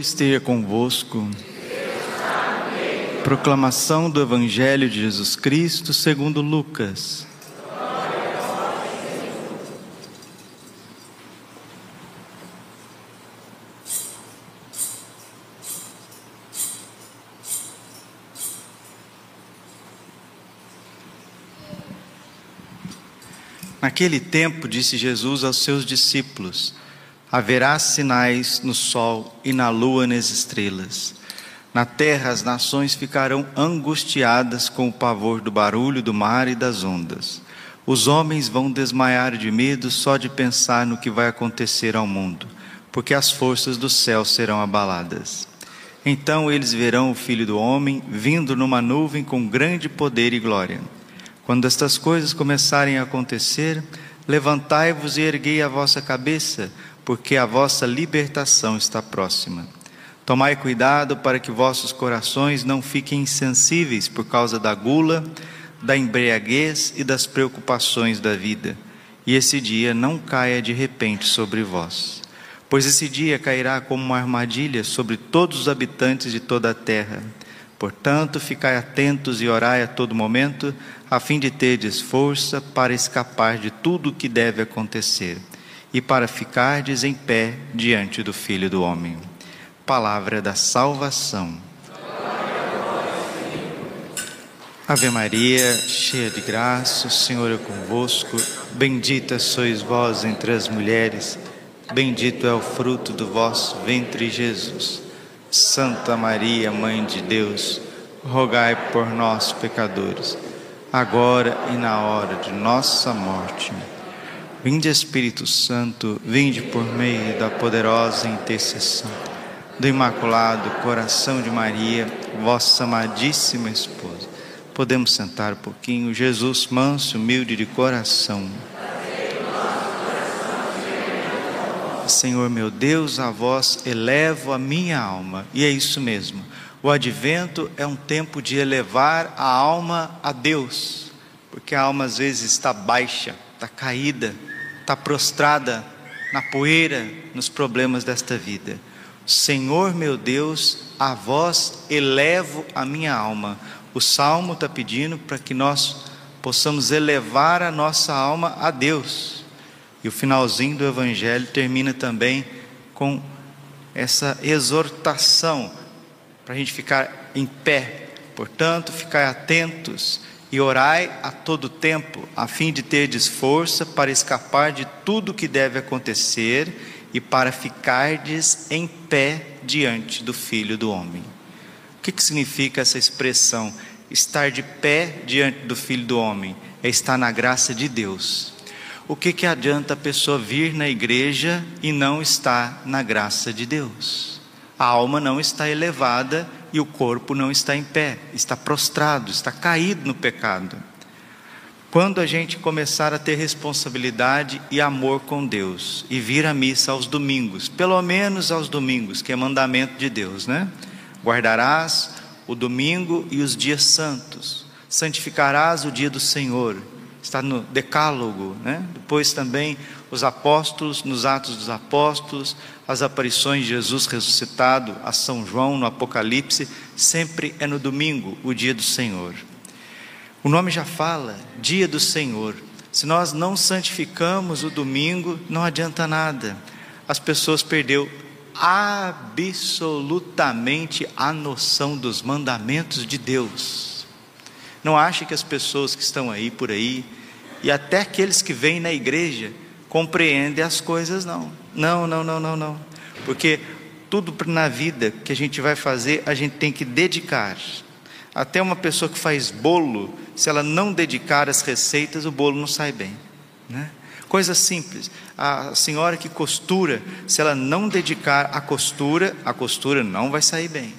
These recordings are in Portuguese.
esteja convosco. Proclamação do Evangelho de Jesus Cristo segundo Lucas. Naquele tempo, disse Jesus aos seus discípulos: Haverá sinais no sol e na lua nas estrelas. Na terra as nações ficarão angustiadas com o pavor do barulho do mar e das ondas. Os homens vão desmaiar de medo só de pensar no que vai acontecer ao mundo, porque as forças do céu serão abaladas. Então eles verão o Filho do Homem vindo numa nuvem com grande poder e glória. Quando estas coisas começarem a acontecer, levantai-vos e erguei a vossa cabeça, porque a vossa libertação está próxima. Tomai cuidado para que vossos corações não fiquem insensíveis por causa da gula, da embriaguez e das preocupações da vida, e esse dia não caia de repente sobre vós. Pois esse dia cairá como uma armadilha sobre todos os habitantes de toda a terra. Portanto, ficai atentos e orai a todo momento, a fim de terdes força para escapar de tudo o que deve acontecer e para ficardes em pé diante do Filho do Homem. Palavra da salvação. Ave Maria, cheia de graça, o Senhor é convosco. Bendita sois vós entre as mulheres, bendito é o fruto do vosso ventre, Jesus. Santa Maria, Mãe de Deus, rogai por nós, pecadores, agora e na hora de nossa morte. Vinde Espírito Santo, vinde por meio da poderosa intercessão do Imaculado Coração de Maria, vossa amadíssima esposa. Podemos sentar um pouquinho. Jesus, manso, humilde de coração. Senhor meu Deus, a vós elevo a minha alma. E é isso mesmo. O advento é um tempo de elevar a alma a Deus, porque a alma às vezes está baixa, está caída, está prostrada na poeira, nos problemas desta vida. Senhor meu Deus, a vós elevo a minha alma. O salmo está pedindo para que nós possamos elevar a nossa alma a Deus. E o finalzinho do Evangelho termina também com essa exortação para a gente ficar em pé. Portanto, ficar atentos e orai a todo tempo, a fim de terdes força para escapar de tudo que deve acontecer e para ficardes em pé diante do Filho do Homem. O que, que significa essa expressão? Estar de pé diante do Filho do Homem é estar na graça de Deus. O que, que adianta a pessoa vir na igreja e não estar na graça de Deus? A alma não está elevada e o corpo não está em pé, está prostrado, está caído no pecado. Quando a gente começar a ter responsabilidade e amor com Deus e vir à missa aos domingos, pelo menos aos domingos, que é mandamento de Deus, né? Guardarás o domingo e os dias santos, santificarás o dia do Senhor, está no Decálogo, né? Depois também os apóstolos, nos Atos dos Apóstolos, as aparições de Jesus ressuscitado a São João no Apocalipse, sempre é no domingo, o dia do Senhor. O nome já fala, dia do Senhor. Se nós não santificamos o domingo, não adianta nada. As pessoas perderam absolutamente a noção dos mandamentos de Deus. Não ache que as pessoas que estão aí por aí e até aqueles que vêm na igreja compreendem as coisas não. Não, não, não, não, não. Porque tudo na vida que a gente vai fazer, a gente tem que dedicar. Até uma pessoa que faz bolo, se ela não dedicar as receitas, o bolo não sai bem. Né? Coisa simples. A senhora que costura, se ela não dedicar a costura, a costura não vai sair bem.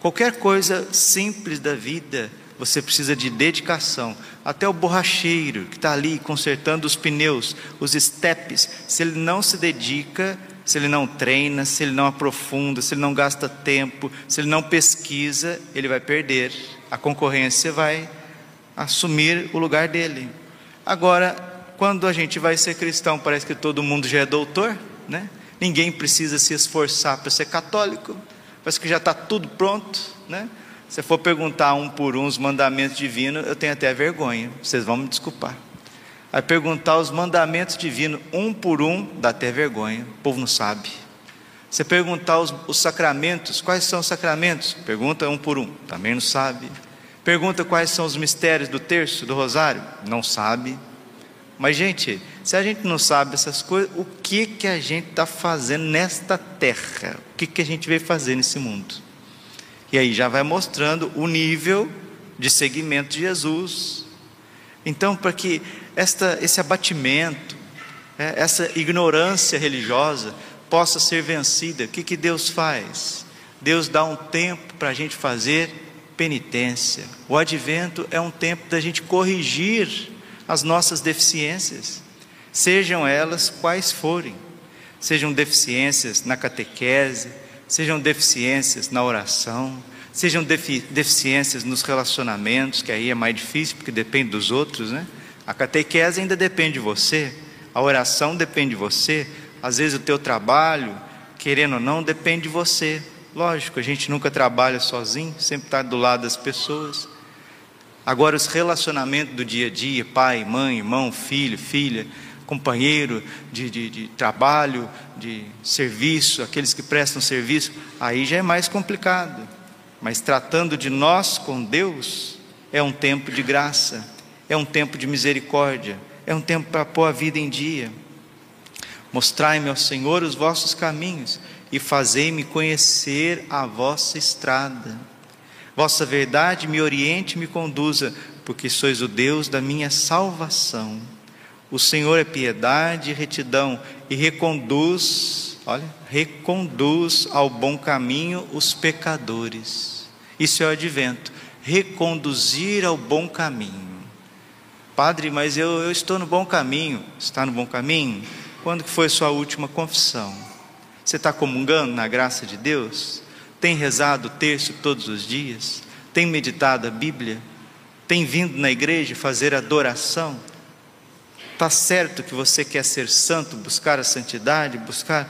Qualquer coisa simples da vida, você precisa de dedicação. Até o borracheiro que está ali consertando os pneus, os estepes, se ele não se dedica, se ele não treina, se ele não aprofunda, se ele não gasta tempo, se ele não pesquisa, ele vai perder. A concorrência vai assumir o lugar dele. Agora, quando a gente vai ser cristão, parece que todo mundo já é doutor, né? Ninguém precisa se esforçar para ser católico, parece que já está tudo pronto, né? Se for perguntar um por um os mandamentos divinos, eu tenho até vergonha, vocês vão me desculpar. Aí perguntar os mandamentos divinos um por um, dá até vergonha, o povo não sabe. Você perguntar os, os sacramentos, quais são os sacramentos? Pergunta um por um, também não sabe. Pergunta quais são os mistérios do terço, do rosário? Não sabe. Mas, gente, se a gente não sabe essas coisas, o que, que a gente está fazendo nesta terra? O que, que a gente veio fazer nesse mundo? E aí já vai mostrando o nível de seguimento de Jesus. Então, para que esta, esse abatimento, é, essa ignorância religiosa possa ser vencida, o que, que Deus faz? Deus dá um tempo para a gente fazer penitência. O advento é um tempo da gente corrigir as nossas deficiências, sejam elas quais forem, sejam deficiências na catequese, sejam deficiências na oração, sejam defi deficiências nos relacionamentos, que aí é mais difícil porque depende dos outros, né? A catequese ainda depende de você, a oração depende de você, às vezes o teu trabalho, querendo ou não, depende de você. Lógico, a gente nunca trabalha sozinho, sempre está do lado das pessoas. Agora, os relacionamentos do dia a dia, pai, mãe, irmão, filho, filha, companheiro de, de, de, trabalho, de serviço, aqueles que prestam serviço, aí já é mais complicado. Mas tratando de nós com Deus, é um tempo de graça, é um tempo de misericórdia, é um tempo para pôr a vida em dia. Mostrai-me ao Senhor os vossos caminhos e fazei-me conhecer a vossa estrada. Vossa verdade me oriente e me conduza, porque sois o Deus da minha salvação. O Senhor é piedade e retidão e reconduz, olha, reconduz ao bom caminho os pecadores. Isso é o advento, reconduzir ao bom caminho. Padre, mas eu, eu estou no bom caminho. Está no bom caminho? Quando que foi sua última confissão? Você está comungando na graça de Deus? Tem rezado o terço todos os dias? Tem meditado a Bíblia? Tem vindo na igreja fazer adoração? Está certo que você quer ser santo, buscar a santidade, buscar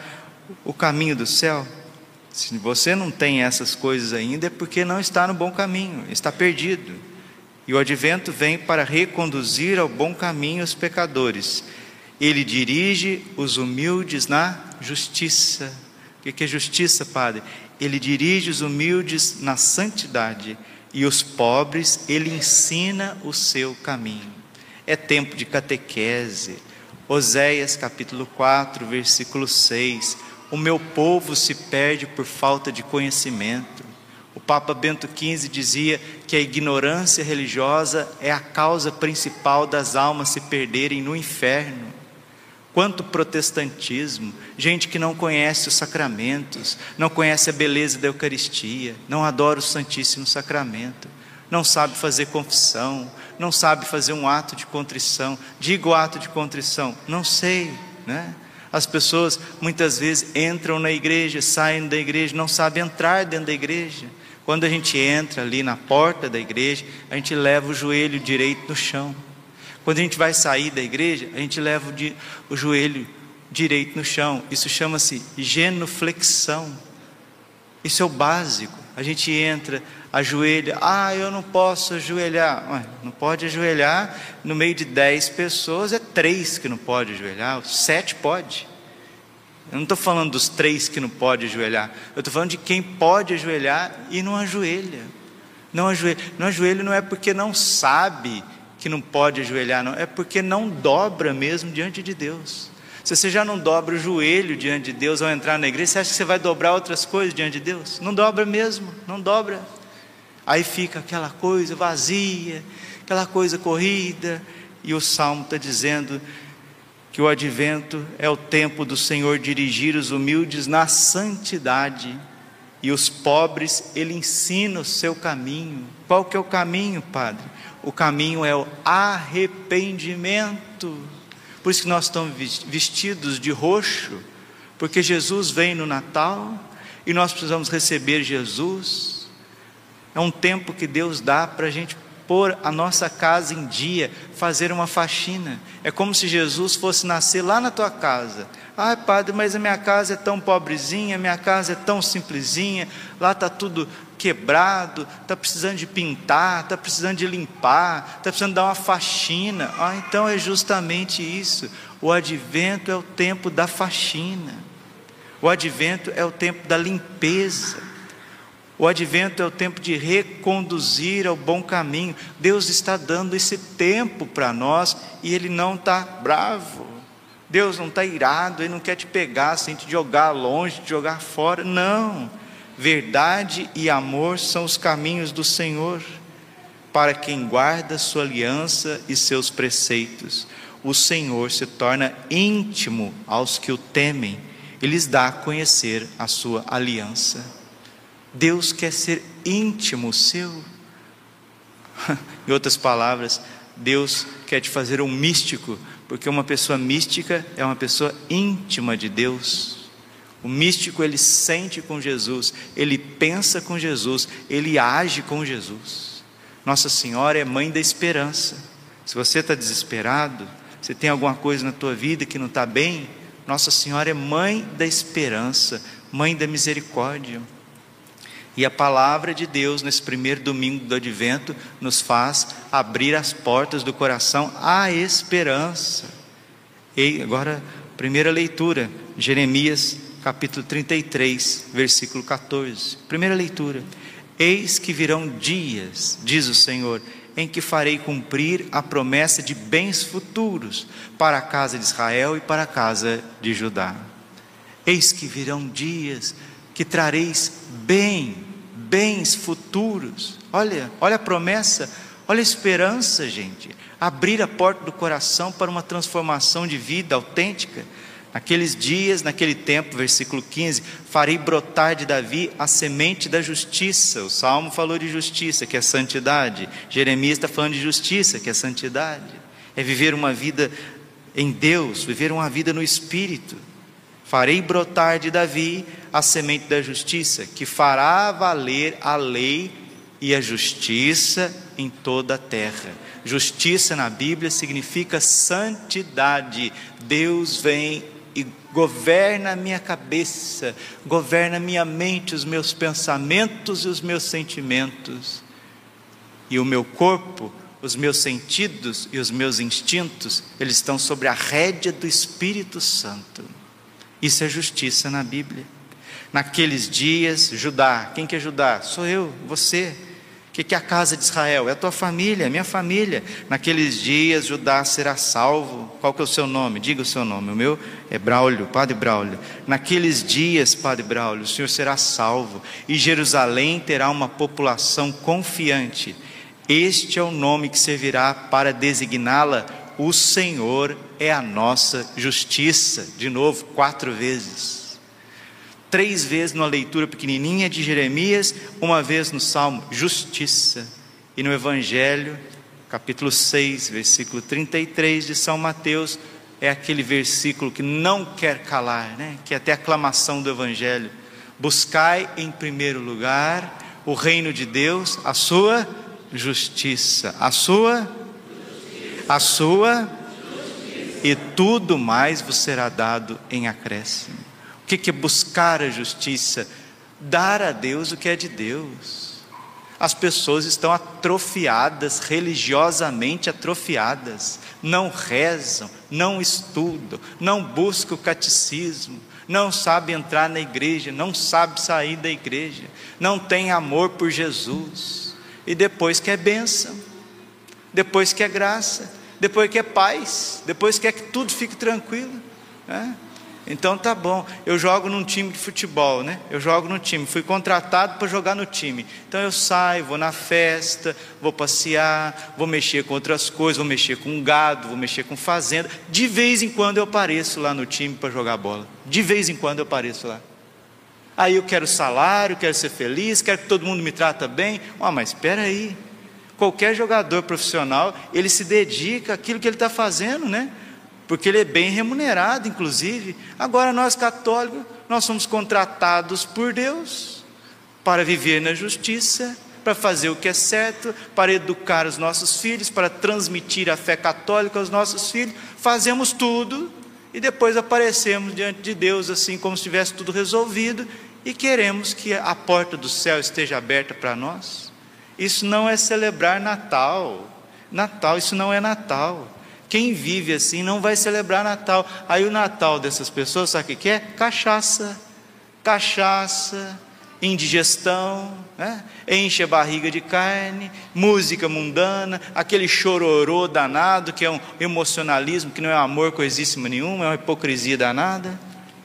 o caminho do céu? Se você não tem essas coisas ainda, é porque não está no bom caminho, está perdido. E o advento vem para reconduzir ao bom caminho os pecadores. Ele dirige os humildes na justiça. O que é justiça, Padre? ele dirige os humildes na santidade e os pobres ele ensina o seu caminho. É tempo de catequese. Oséias capítulo 4, versículo 6. O meu povo se perde por falta de conhecimento. O Papa Bento XV dizia que a ignorância religiosa é a causa principal das almas se perderem no inferno. Quanto protestantismo, gente que não conhece os sacramentos, não conhece a beleza da Eucaristia, não adora o Santíssimo Sacramento, não sabe fazer confissão, não sabe fazer um ato de contrição. Digo o ato de contrição, não sei, né? As pessoas muitas vezes entram na igreja, saem da igreja, não sabem entrar dentro da igreja. Quando a gente entra ali na porta da igreja, a gente leva o joelho direito no chão. Quando a gente vai sair da igreja, a gente leva o, o joelho direito no chão. Isso chama-se genuflexão. Isso é o básico. A gente entra, ajoelha. Ah, eu não posso ajoelhar. Ué, não pode ajoelhar. No meio de dez pessoas, é três que não pode ajoelhar. Sete pode. Eu não estou falando dos três que não pode ajoelhar. Eu estou falando de quem pode ajoelhar e não ajoelha. Não ajoelha. Não ajoelha não é porque não sabe que não pode ajoelhar, não, é porque não dobra mesmo diante de Deus. Se você já não dobra o joelho diante de Deus ao entrar na igreja, você acha que você vai dobrar outras coisas diante de Deus? Não dobra mesmo, não dobra. Aí fica aquela coisa vazia, aquela coisa corrida, e o salmo está dizendo que o advento é o tempo do Senhor dirigir os humildes na santidade e os pobres ele ensina o seu caminho. Qual que é o caminho, Padre? o caminho é o arrependimento. Por isso que nós estamos vestidos de roxo, porque Jesus vem no Natal e nós precisamos receber Jesus. É um tempo que Deus dá para a gente pôr a nossa casa em dia, fazer uma faxina. É como se Jesus fosse nascer lá na tua casa. Ai, padre, mas a minha casa é tão pobrezinha, minha casa é tão simplesinha, lá está tudo quebrado, está precisando de pintar, está precisando de limpar, está precisando dar uma faxina. Ah, então é justamente isso. O advento é o tempo da faxina. O advento é o tempo da limpeza. O advento é o tempo de reconduzir ao bom caminho. Deus está dando esse tempo para nós e Ele não está bravo. Deus não está irado, Ele não quer te pegar sem te jogar longe, te jogar fora. Não. Verdade e amor são os caminhos do Senhor para quem guarda sua aliança e seus preceitos. O Senhor se torna íntimo aos que o temem e lhes dá a conhecer a sua aliança. Deus quer ser íntimo seu. em outras palavras, Deus quer te fazer um místico, porque uma pessoa mística é uma pessoa íntima de Deus. O místico ele sente com Jesus, ele pensa com Jesus, ele age com Jesus. Nossa Senhora é mãe da esperança. Se você está desesperado, se tem alguma coisa na tua vida que não está bem, Nossa Senhora é mãe da esperança, mãe da misericórdia. E a palavra de Deus, nesse primeiro domingo do advento, nos faz abrir as portas do coração à esperança. E agora, primeira leitura, Jeremias capítulo 33, versículo 14. Primeira leitura. Eis que virão dias, diz o Senhor, em que farei cumprir a promessa de bens futuros para a casa de Israel e para a casa de Judá. Eis que virão dias que trareis bem, bens futuros. Olha, olha a promessa, olha a esperança, gente. Abrir a porta do coração para uma transformação de vida autêntica. Naqueles dias, naquele tempo, versículo 15: farei brotar de Davi a semente da justiça. O salmo falou de justiça, que é santidade. Jeremias está falando de justiça, que é santidade. É viver uma vida em Deus, viver uma vida no Espírito. Farei brotar de Davi a semente da justiça, que fará valer a lei e a justiça em toda a terra. Justiça na Bíblia significa santidade. Deus vem e governa a minha cabeça, governa a minha mente, os meus pensamentos e os meus sentimentos. E o meu corpo, os meus sentidos e os meus instintos, eles estão sobre a rédea do Espírito Santo. Isso é justiça na Bíblia. Naqueles dias, Judá, quem que é Judá? Sou eu, você. O que, que é a casa de Israel? É a tua família, é minha família. Naqueles dias, Judá será salvo. Qual que é o seu nome? Diga o seu nome. O meu é Braulio, Padre Braulio. Naqueles dias, Padre Braulio, o Senhor será salvo. E Jerusalém terá uma população confiante. Este é o nome que servirá para designá-la o Senhor é a nossa justiça. De novo, quatro vezes. Três vezes numa leitura pequenininha de Jeremias, uma vez no Salmo, justiça. E no Evangelho, capítulo 6, versículo 33 de São Mateus, é aquele versículo que não quer calar, né? que é até a aclamação do Evangelho. Buscai em primeiro lugar o reino de Deus, a sua justiça, a sua a sua e tudo mais vos será dado em acréscimo. O que é buscar a justiça? Dar a Deus o que é de Deus. As pessoas estão atrofiadas, religiosamente atrofiadas, não rezam, não estudam, não buscam o catecismo, não sabem entrar na igreja, não sabem sair da igreja, não têm amor por Jesus, e depois quer bênção, depois quer graça, depois quer paz, depois quer que tudo fique tranquilo. Né? Então tá bom, eu jogo num time de futebol, né? Eu jogo no time, fui contratado para jogar no time. Então eu saio, vou na festa, vou passear, vou mexer com outras coisas, vou mexer com gado, vou mexer com fazenda. De vez em quando eu apareço lá no time para jogar bola. De vez em quando eu apareço lá. Aí eu quero salário, quero ser feliz, quero que todo mundo me trata bem. Ah, mas espera aí qualquer jogador profissional, ele se dedica àquilo que ele está fazendo, né? Porque ele é bem remunerado, inclusive. Agora, nós católicos, nós somos contratados por Deus para viver na justiça, para fazer o que é certo, para educar os nossos filhos, para transmitir a fé católica aos nossos filhos. Fazemos tudo e depois aparecemos diante de Deus assim como se tivesse tudo resolvido e queremos que a porta do céu esteja aberta para nós. Isso não é celebrar Natal. Natal, isso não é Natal. Quem vive assim não vai celebrar Natal. Aí o Natal dessas pessoas, sabe o que é? Cachaça. Cachaça, indigestão, né? enche a barriga de carne, música mundana, aquele chororô danado, que é um emocionalismo, que não é amor coisíssima nenhuma, é uma hipocrisia danada.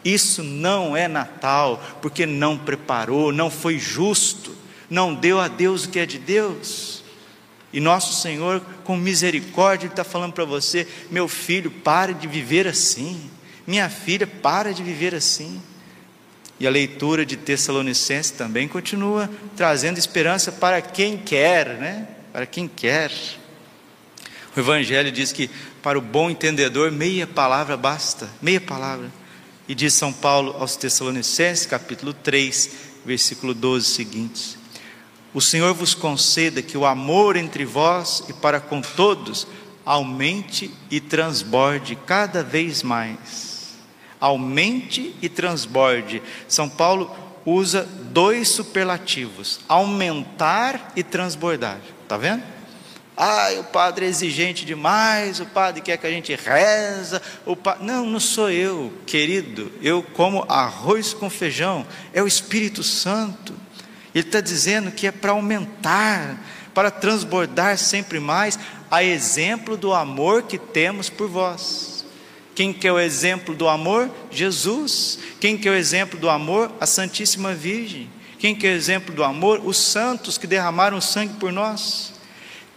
Isso não é Natal, porque não preparou, não foi justo, não deu a Deus o que é de Deus. E nosso Senhor, com misericórdia, Ele está falando para você: meu filho, pare de viver assim, minha filha, para de viver assim. E a leitura de Tessalonicenses também continua trazendo esperança para quem quer, né? Para quem quer. O Evangelho diz que para o bom entendedor, meia palavra basta, meia palavra. E diz São Paulo aos Tessalonicenses, capítulo 3, versículo 12 seguintes: O Senhor vos conceda que o amor entre vós e para com todos aumente e transborde cada vez mais. Aumente e transborde. São Paulo usa dois superlativos: aumentar e transbordar. Está vendo? Ah, o padre é exigente demais, o padre quer que a gente reza. O pa... Não, não sou eu, querido. Eu como arroz com feijão. É o Espírito Santo. Ele está dizendo que é para aumentar, para transbordar sempre mais, a exemplo do amor que temos por vós. Quem que é o exemplo do amor? Jesus. Quem que é o exemplo do amor? A Santíssima Virgem. Quem que é o exemplo do amor? Os santos que derramaram sangue por nós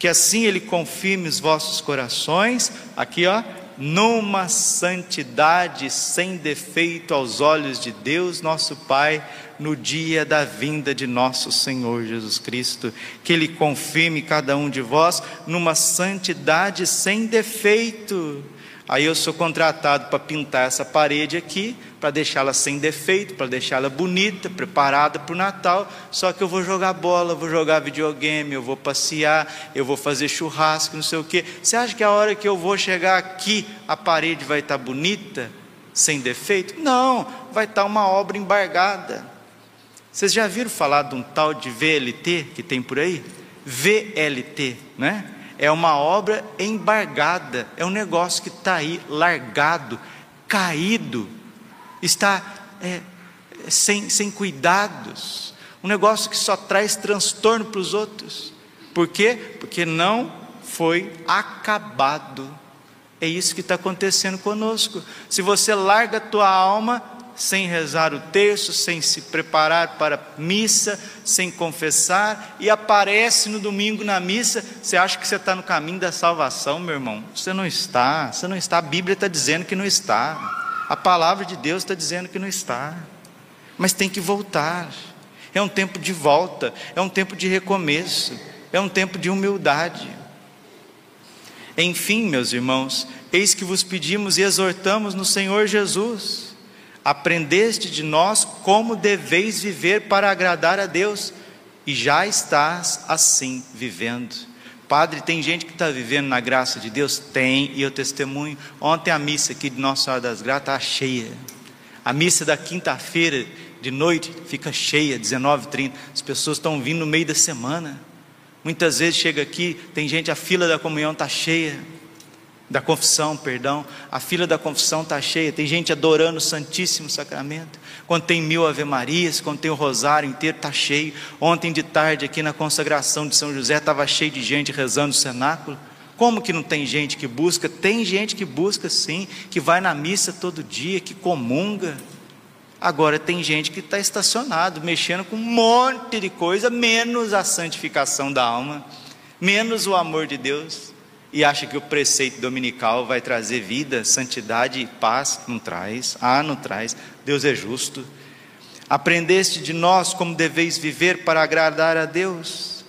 que assim Ele confirme os vossos corações, aqui ó, numa santidade sem defeito aos olhos de Deus, nosso Pai, no dia da vinda de nosso Senhor Jesus Cristo. Que Ele confirme cada um de vós numa santidade sem defeito. Aí eu sou contratado para pintar essa parede aqui, para deixá-la sem defeito, para deixá-la bonita, preparada para o Natal. Só que eu vou jogar bola, vou jogar videogame, eu vou passear, eu vou fazer churrasco, não sei o quê. Você acha que a hora que eu vou chegar aqui, a parede vai estar tá bonita, sem defeito? Não, vai estar tá uma obra embargada. Vocês já viram falar de um tal de VLT que tem por aí? VLT, né? É uma obra embargada, é um negócio que está aí largado, caído, está é, sem, sem cuidados, um negócio que só traz transtorno para os outros. Por quê? Porque não foi acabado. É isso que está acontecendo conosco. Se você larga a tua alma, sem rezar o terço, sem se preparar para a missa, sem confessar, e aparece no domingo na missa, você acha que você está no caminho da salvação, meu irmão? Você não está, você não está, a Bíblia está dizendo que não está, a palavra de Deus está dizendo que não está, mas tem que voltar, é um tempo de volta, é um tempo de recomeço, é um tempo de humildade. Enfim, meus irmãos, eis que vos pedimos e exortamos no Senhor Jesus Aprendeste de nós como deveis viver para agradar a Deus, e já estás assim vivendo. Padre, tem gente que está vivendo na graça de Deus? Tem, e eu testemunho. Ontem a missa aqui de Nossa Senhora das Graças está cheia. A missa da quinta-feira de noite fica cheia, 19h30. As pessoas estão vindo no meio da semana. Muitas vezes chega aqui, tem gente, a fila da comunhão está cheia da confissão, perdão, a fila da confissão está cheia, tem gente adorando o Santíssimo Sacramento. Quando tem mil Ave Marias, quando tem o rosário inteiro, está cheio. Ontem de tarde, aqui na consagração de São José, estava cheio de gente rezando o cenáculo. Como que não tem gente que busca? Tem gente que busca sim, que vai na missa todo dia, que comunga. Agora tem gente que está estacionado, mexendo com um monte de coisa, menos a santificação da alma, menos o amor de Deus e acha que o preceito dominical vai trazer vida, santidade e paz. Não traz. Ah, não traz. Deus é justo. Aprendeste de nós como deveis viver para agradar a Deus.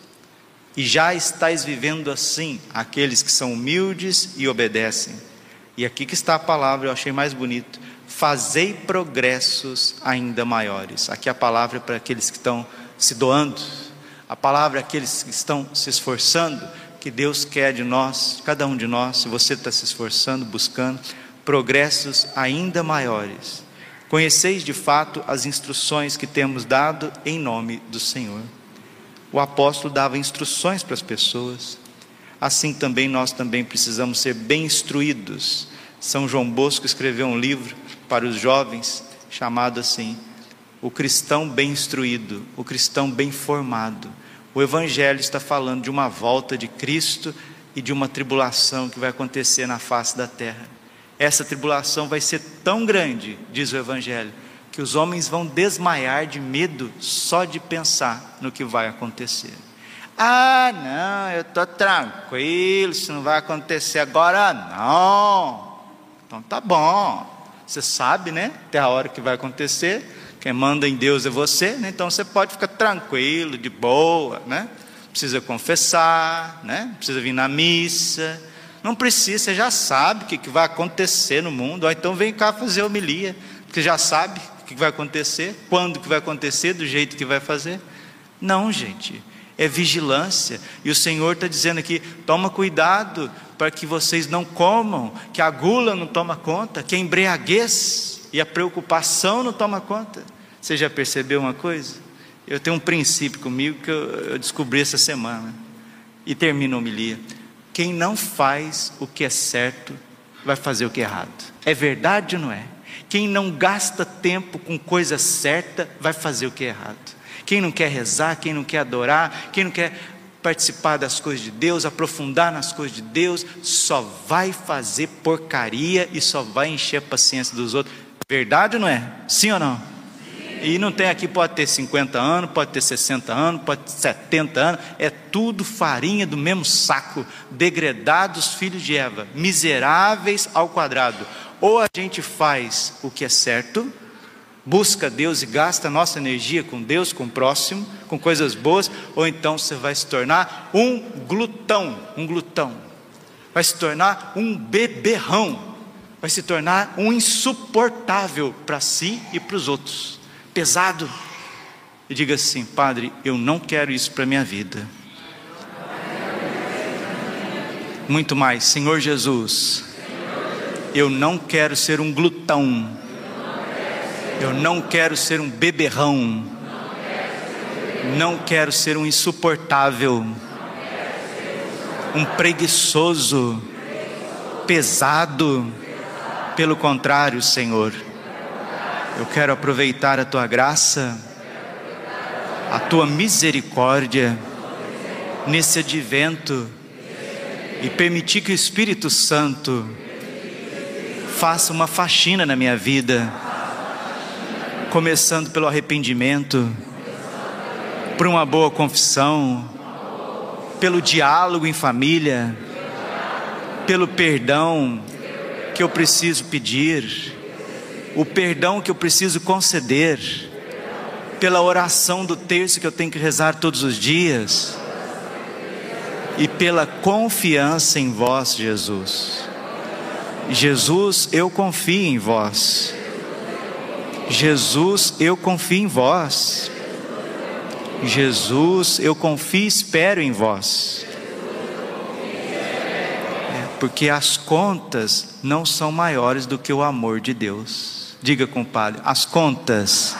E já estáis vivendo assim, aqueles que são humildes e obedecem. E aqui que está a palavra, eu achei mais bonito. Fazei progressos ainda maiores. Aqui a palavra é para aqueles que estão se doando A palavra é aqueles que estão se esforçando, que Deus quer de nós, cada um de nós, se você está se esforçando, buscando, progressos ainda maiores. Conheceis de fato as instruções que temos dado em nome do Senhor. O apóstolo dava instruções para as pessoas. Assim também nós também precisamos ser bem instruídos. São João Bosco escreveu um livro para os jovens chamado assim: O cristão bem instruído, o cristão bem formado. O evangelho está falando de uma volta de Cristo e de uma tribulação que vai acontecer na face da terra. Essa tribulação vai ser tão grande, diz o evangelho, que os homens vão desmaiar de medo só de pensar no que vai acontecer. Ah, não, eu estou tranquilo, isso não vai acontecer agora, não. Então tá bom, você sabe, né? Até a hora que vai acontecer. Quem manda em Deus é você, né? Então você pode ficar tranquilo, de boa, né? Precisa confessar, né? Precisa vir na missa. Não precisa, você já sabe o que vai acontecer no mundo. Ou então vem cá fazer homilia, porque já sabe o que vai acontecer, quando que vai acontecer, do jeito que vai fazer. Não, gente, é vigilância. E o Senhor está dizendo aqui: toma cuidado para que vocês não comam, que a gula não toma conta, que a embriaguez e a preocupação não toma conta. Você já percebeu uma coisa? Eu tenho um princípio comigo que eu, descobri essa semana. E termino a homilia. Quem não faz o que é certo, vai fazer o que é errado. É verdade ou não é? Quem não gasta tempo com coisa certa, vai fazer o que é errado. Quem não quer rezar, quem não quer adorar, quem não quer participar das coisas de Deus, aprofundar nas coisas de Deus, só vai fazer porcaria e só vai encher a paciência dos outros. Verdade ou não é? Sim ou não? Sim. E não tem aqui, pode ter 50 anos, pode ter 60 anos, pode ter 70 anos, é tudo farinha do mesmo saco, degredados filhos de Eva, miseráveis ao quadrado. Ou a gente faz o que é certo, busca Deus e gasta nossa energia com Deus, com o próximo, com coisas boas, ou então você vai se tornar um glutão, um glutão. Vai se tornar um beberrão, vai se tornar um insuportável para si e para os outros. Pesado. E diga assim, Padre, eu não quero isso para minha vida. Muito mais, Senhor Jesus, eu não quero ser um glutão eu não quero ser um beberrão. Não quero ser um insuportável. Um preguiçoso. Pesado. Pelo contrário, Senhor. Eu quero aproveitar a tua graça, a tua misericórdia nesse advento e permitir que o Espírito Santo faça uma faxina na minha vida começando pelo arrependimento, por uma boa confissão, pelo diálogo em família, pelo perdão que eu preciso pedir, o perdão que eu preciso conceder, pela oração do terço que eu tenho que rezar todos os dias, e pela confiança em vós, Jesus. Jesus, eu confio em vós. Jesus, eu confio em vós. Jesus, eu confio e espero em vós. Porque as contas não são maiores do que o amor de Deus. Diga, compadre, as contas,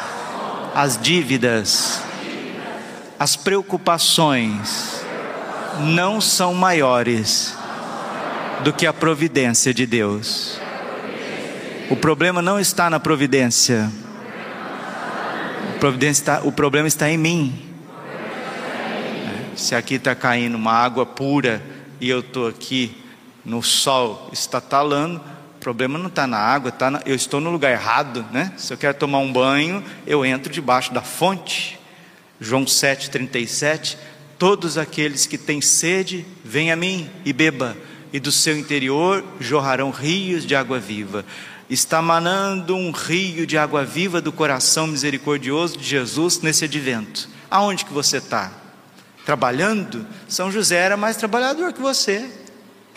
as dívidas, as preocupações não são maiores do que a providência de Deus. O problema não está na providência. Providência está, o problema está em mim. Se aqui está caindo uma água pura e eu estou aqui no sol estatalando, o problema não está na água, tá na, eu estou no lugar errado, né? Se eu quero tomar um banho, eu entro debaixo da fonte. João 7,37: Todos aqueles que têm sede, venham a mim e beba, e do seu interior jorrarão rios de água viva está manando um rio de água viva do coração misericordioso de Jesus nesse advento. Aonde que você está? Trabalhando? São José era mais trabalhador que você.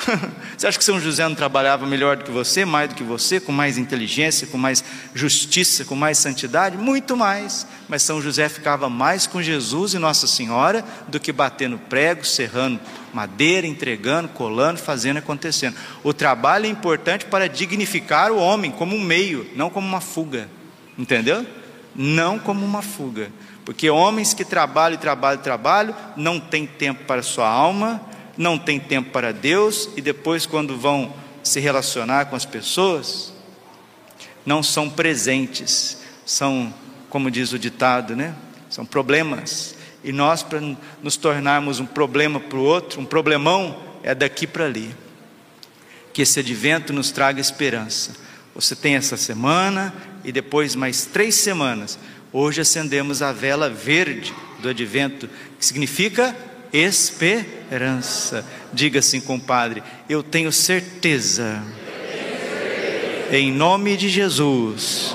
você acha que São José não trabalhava melhor do que você, mais do que você, com mais inteligência, com mais justiça, com mais santidade? Muito mais. Mas São José ficava mais com Jesus e Nossa Senhora do que batendo prego, serrando madeira, entregando, colando, fazendo acontecendo. O trabalho é importante para dignificar o homem como um meio, não como uma fuga. Entendeu? Não como uma fuga. Porque homens que trabalham, trabalham, trabalham, não têm tempo para sua alma, não têm tempo para Deus, e depois, quando vão se relacionar com as pessoas, não são presentes, são, como diz o ditado, né? São problemas. E nós, para nos tornarmos um problema para o outro, um problemão, é daqui para ali. Que esse advento nos traga esperança. Você tem essa semana e depois mais três semanas. Hoje acendemos a vela verde do advento, que significa esperança. Diga assim, compadre, eu tenho certeza, em nome de Jesus,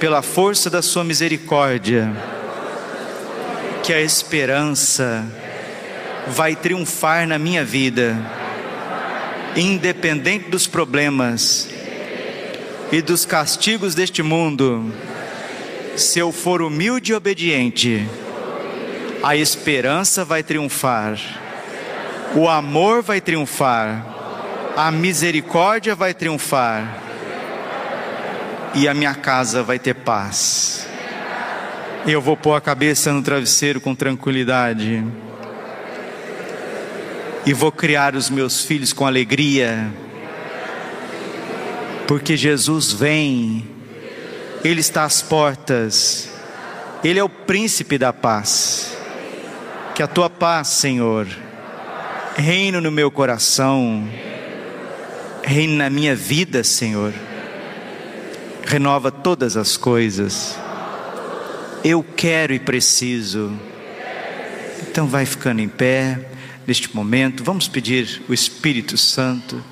pela força da Sua misericórdia, que a esperança vai triunfar na minha vida, independente dos problemas e dos castigos deste mundo. Se eu for humilde e obediente, a esperança vai triunfar, o amor vai triunfar, a misericórdia vai triunfar e a minha casa vai ter paz. Eu vou pôr a cabeça no travesseiro com tranquilidade. E vou criar os meus filhos com alegria. Porque Jesus vem, Ele está às portas, Ele é o príncipe da paz. Que a tua paz, Senhor, reine no meu coração, reine na minha vida, Senhor. Renova todas as coisas eu quero e preciso. Então vai ficando em pé neste momento. Vamos pedir o Espírito Santo,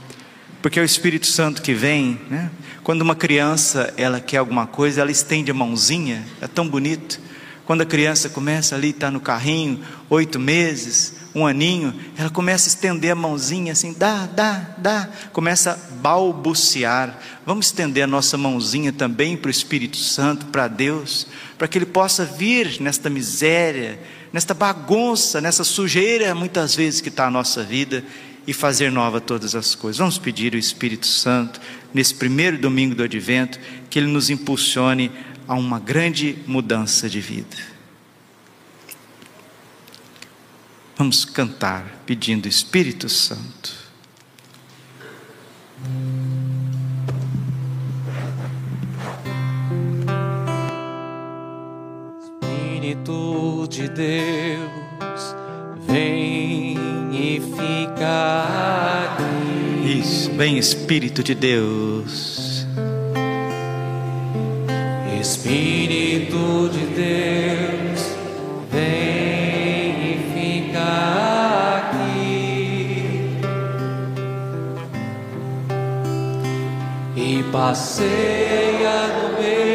porque é o Espírito Santo que vem, né? Quando uma criança ela quer alguma coisa, ela estende a mãozinha, é tão bonito. Quando a criança começa ali, está no carrinho, oito meses, um aninho, ela começa a estender a mãozinha assim, dá, dá, dá, começa a balbuciar. Vamos estender a nossa mãozinha também para o Espírito Santo, para Deus, para que Ele possa vir nesta miséria, nesta bagunça, nessa sujeira muitas vezes que está a nossa vida e fazer nova todas as coisas. Vamos pedir o Espírito Santo, nesse primeiro domingo do advento, que Ele nos impulsione a uma grande mudança de vida. Vamos cantar pedindo Espírito Santo. Espírito de Deus, vem e fica aqui. Isso, vem Espírito de Deus. Espírito de Deus, vem e fica aqui. E passeia no meio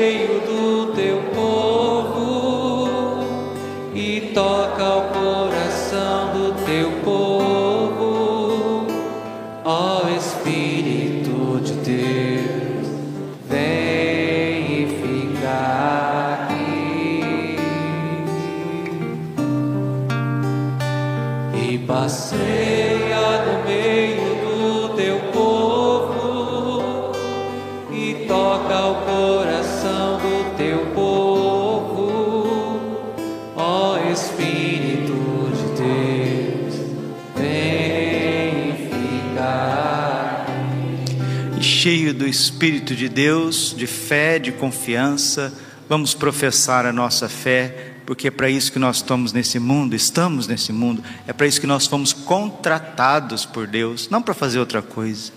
do Espírito de Deus, de fé, de confiança, vamos professar a nossa fé, porque é para isso que nós estamos nesse mundo, estamos nesse mundo, é para isso que nós fomos contratados por Deus, não para fazer outra coisa.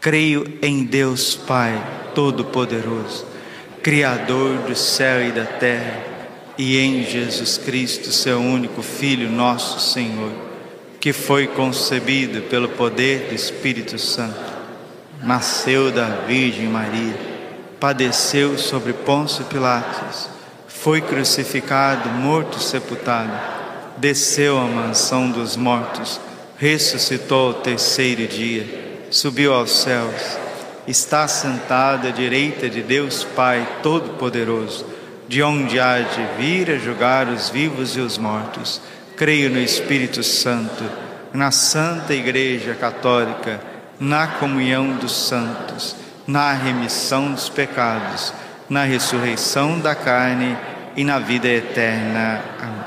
Creio em Deus Pai Todo-Poderoso, Criador do céu e da terra, e em Jesus Cristo, seu único Filho, nosso Senhor, que foi concebido pelo poder do Espírito Santo, nasceu da Virgem Maria, padeceu sobre Pôncio Pilatos, foi crucificado, morto, sepultado, desceu à mansão dos mortos, ressuscitou ao terceiro dia, subiu aos céus, está sentado à direita de Deus Pai Todo-Poderoso, de onde há de vir a julgar os vivos e os mortos. Creio no Espírito Santo, na Santa Igreja Católica, na comunhão dos santos, na remissão dos pecados, na ressurreição da carne e na vida eterna. Amém.